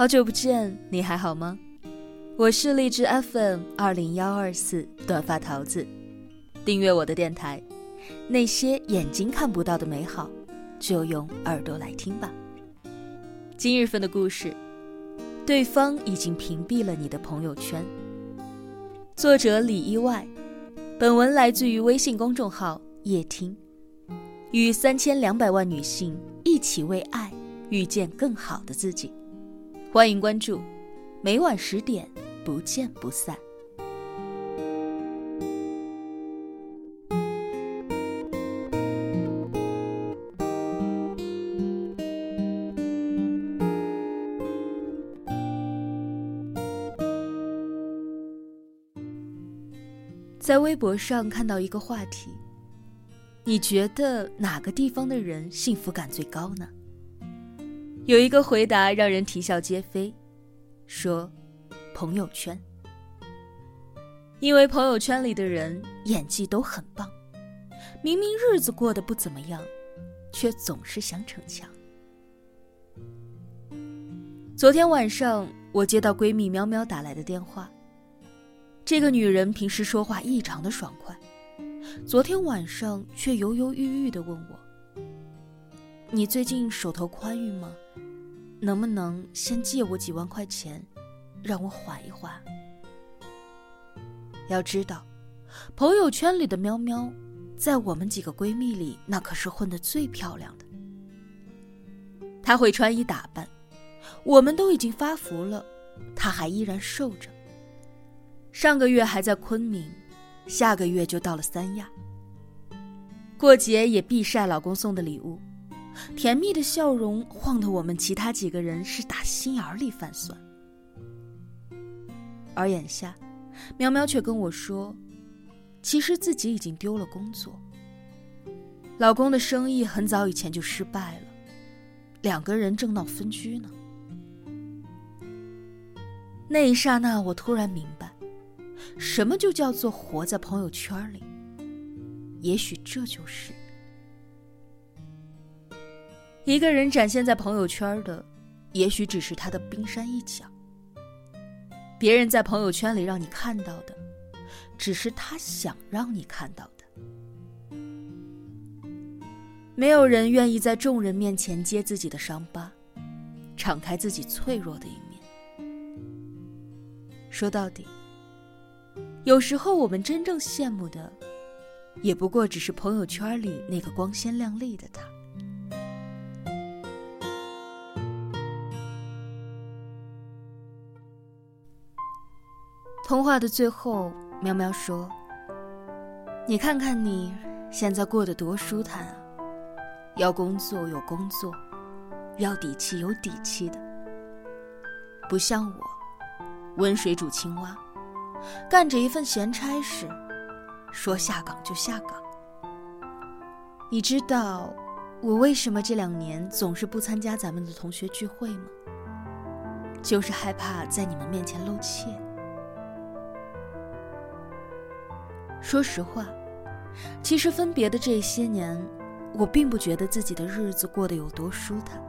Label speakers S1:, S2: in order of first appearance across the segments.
S1: 好久不见，你还好吗？我是荔枝 FM 二零幺二四短发桃子，订阅我的电台。那些眼睛看不到的美好，就用耳朵来听吧。今日份的故事，对方已经屏蔽了你的朋友圈。作者李意外，本文来自于微信公众号夜听，与三千两百万女性一起为爱遇见更好的自己。欢迎关注，每晚十点不见不散。在微博上看到一个话题，你觉得哪个地方的人幸福感最高呢？有一个回答让人啼笑皆非，说：“朋友圈，因为朋友圈里的人演技都很棒，明明日子过得不怎么样，却总是想逞强。”昨天晚上，我接到闺蜜喵喵打来的电话。这个女人平时说话异常的爽快，昨天晚上却犹犹豫豫的问我：“你最近手头宽裕吗？能不能先借我几万块钱，让我缓一缓？”要知道，朋友圈里的喵喵，在我们几个闺蜜里，那可是混得最漂亮的。她会穿衣打扮，我们都已经发福了，她还依然瘦着。上个月还在昆明，下个月就到了三亚。过节也必晒老公送的礼物，甜蜜的笑容晃得我们其他几个人是打心眼里泛酸。而眼下，喵喵却跟我说，其实自己已经丢了工作，老公的生意很早以前就失败了，两个人正闹分居呢。那一刹那，我突然明白。什么就叫做活在朋友圈里？也许这就是一个人展现在朋友圈的，也许只是他的冰山一角。别人在朋友圈里让你看到的，只是他想让你看到的。没有人愿意在众人面前揭自己的伤疤，敞开自己脆弱的一面。说到底。有时候，我们真正羡慕的，也不过只是朋友圈里那个光鲜亮丽的他。通话的最后，喵喵说：“你看看你现在过得多舒坦啊！要工作有工作，要底气有底气的，不像我，温水煮青蛙。”干着一份闲差事，说下岗就下岗。你知道我为什么这两年总是不参加咱们的同学聚会吗？就是害怕在你们面前露怯。说实话，其实分别的这些年，我并不觉得自己的日子过得有多舒坦，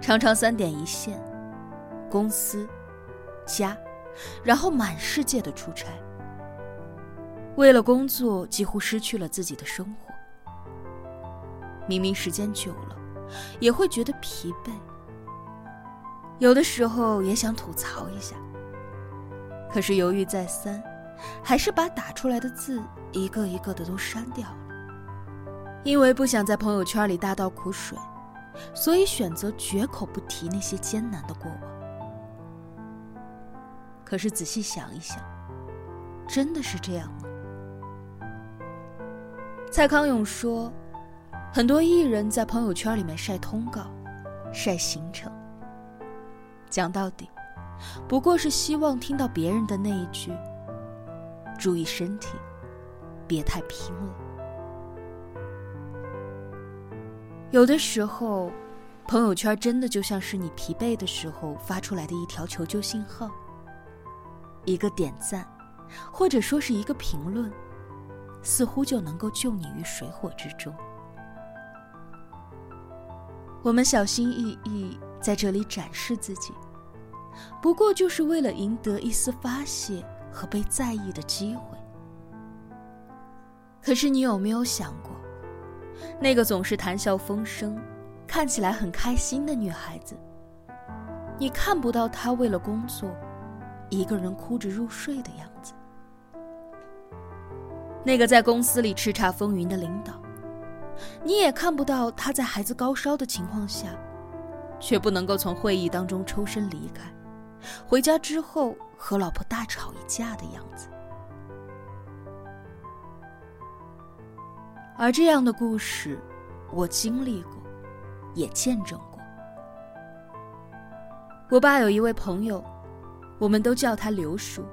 S1: 常常三点一线，公司，家。然后满世界的出差，为了工作几乎失去了自己的生活。明明时间久了，也会觉得疲惫。有的时候也想吐槽一下，可是犹豫再三，还是把打出来的字一个一个的都删掉了。因为不想在朋友圈里大倒苦水，所以选择绝口不提那些艰难的过往。可是仔细想一想，真的是这样吗？蔡康永说，很多艺人在朋友圈里面晒通告、晒行程，讲到底，不过是希望听到别人的那一句“注意身体，别太拼了”。有的时候，朋友圈真的就像是你疲惫的时候发出来的一条求救信号。一个点赞，或者说是一个评论，似乎就能够救你于水火之中。我们小心翼翼在这里展示自己，不过就是为了赢得一丝发泄和被在意的机会。可是你有没有想过，那个总是谈笑风生、看起来很开心的女孩子，你看不到她为了工作，一个人哭着入睡的样子；那个在公司里叱咤风云的领导，你也看不到他在孩子高烧的情况下，却不能够从会议当中抽身离开，回家之后和老婆大吵一架的样子。而这样的故事，我经历过，也见证过。我爸有一位朋友，我们都叫他刘叔。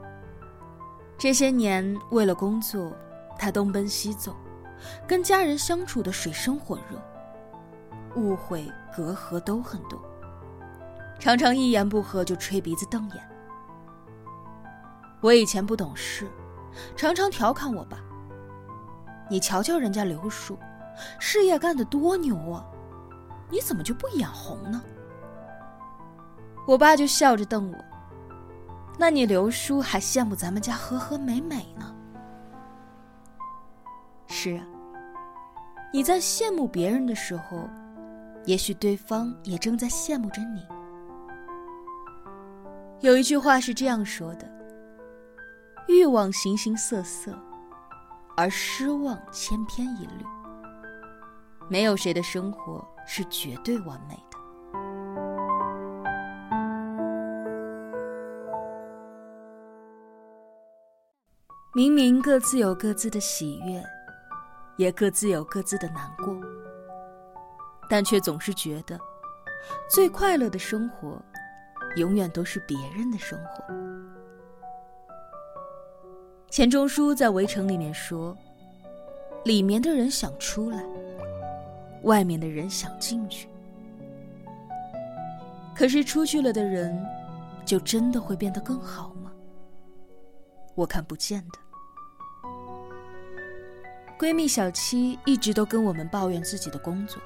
S1: 这些年为了工作，他东奔西走，跟家人相处的水深火热，误会隔阂都很多，常常一言不合就吹鼻子瞪眼。我以前不懂事，常常调侃我爸。你瞧瞧人家刘叔，事业干得多牛啊，你怎么就不眼红呢？我爸就笑着瞪我。那你刘叔还羡慕咱们家和和美美呢？是啊，你在羡慕别人的时候，也许对方也正在羡慕着你。有一句话是这样说的：欲望形形色色。而失望千篇一律，没有谁的生活是绝对完美的。明明各自有各自的喜悦，也各自有各自的难过，但却总是觉得，最快乐的生活，永远都是别人的生活。钱钟书在《围城》里面说：“里面的人想出来，外面的人想进去。可是出去了的人，就真的会变得更好吗？我看不见的。”闺蜜小七一直都跟我们抱怨自己的工作，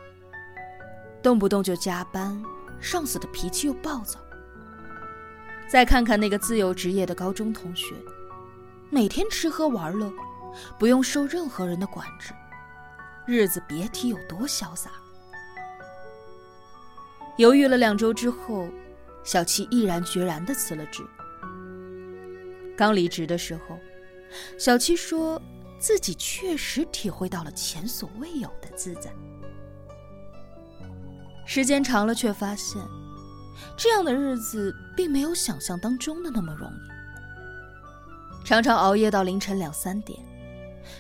S1: 动不动就加班，上司的脾气又暴躁。再看看那个自由职业的高中同学。每天吃喝玩乐，不用受任何人的管制，日子别提有多潇洒。犹豫了两周之后，小七毅然决然的辞了职。刚离职的时候，小七说自己确实体会到了前所未有的自在。时间长了，却发现这样的日子并没有想象当中的那么容易。常常熬夜到凌晨两三点，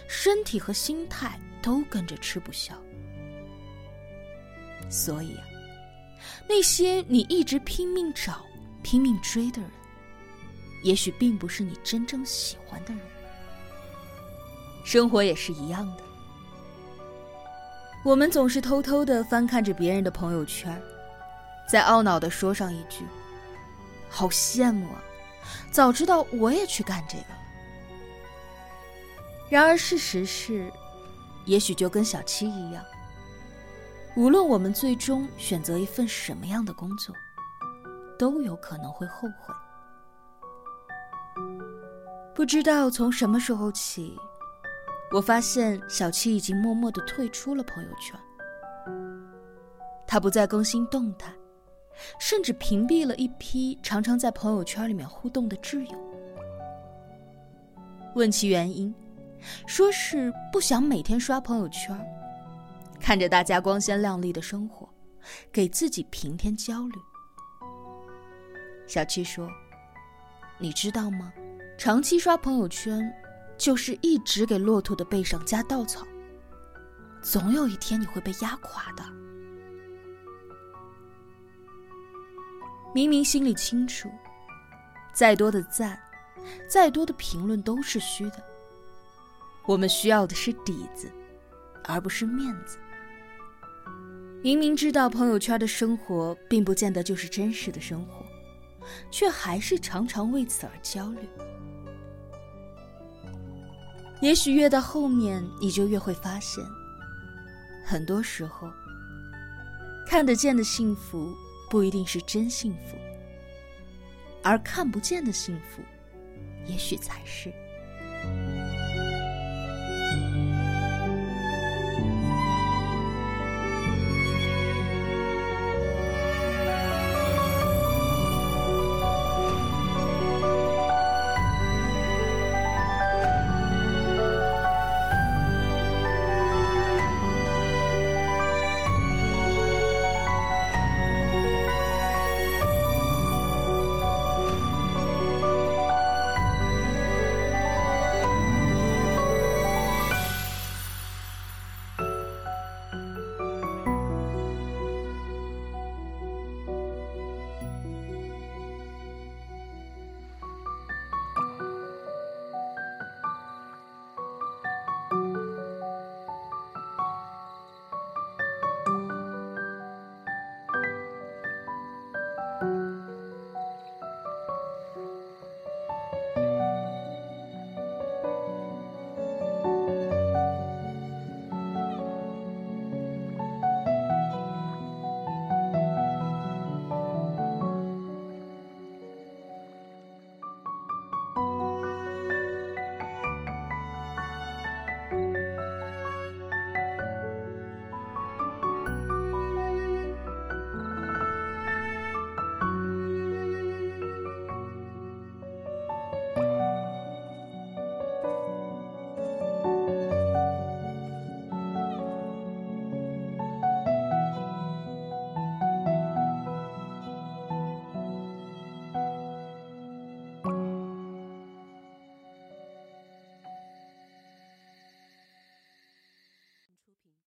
S1: 身体和心态都跟着吃不消。所以啊，那些你一直拼命找、拼命追的人，也许并不是你真正喜欢的人。生活也是一样的，我们总是偷偷的翻看着别人的朋友圈，再懊恼的说上一句：“好羡慕啊！”早知道我也去干这个。然而事实是，也许就跟小七一样，无论我们最终选择一份什么样的工作，都有可能会后悔。不知道从什么时候起，我发现小七已经默默的退出了朋友圈，他不再更新动态。甚至屏蔽了一批常常在朋友圈里面互动的挚友。问其原因，说是不想每天刷朋友圈，看着大家光鲜亮丽的生活，给自己平添焦虑。小七说：“你知道吗？长期刷朋友圈，就是一直给骆驼的背上加稻草，总有一天你会被压垮的。”明明心里清楚，再多的赞，再多的评论都是虚的。我们需要的是底子，而不是面子。明明知道朋友圈的生活并不见得就是真实的生活，却还是常常为此而焦虑。也许越到后面，你就越会发现，很多时候，看得见的幸福。不一定是真幸福，而看不见的幸福，也许才是。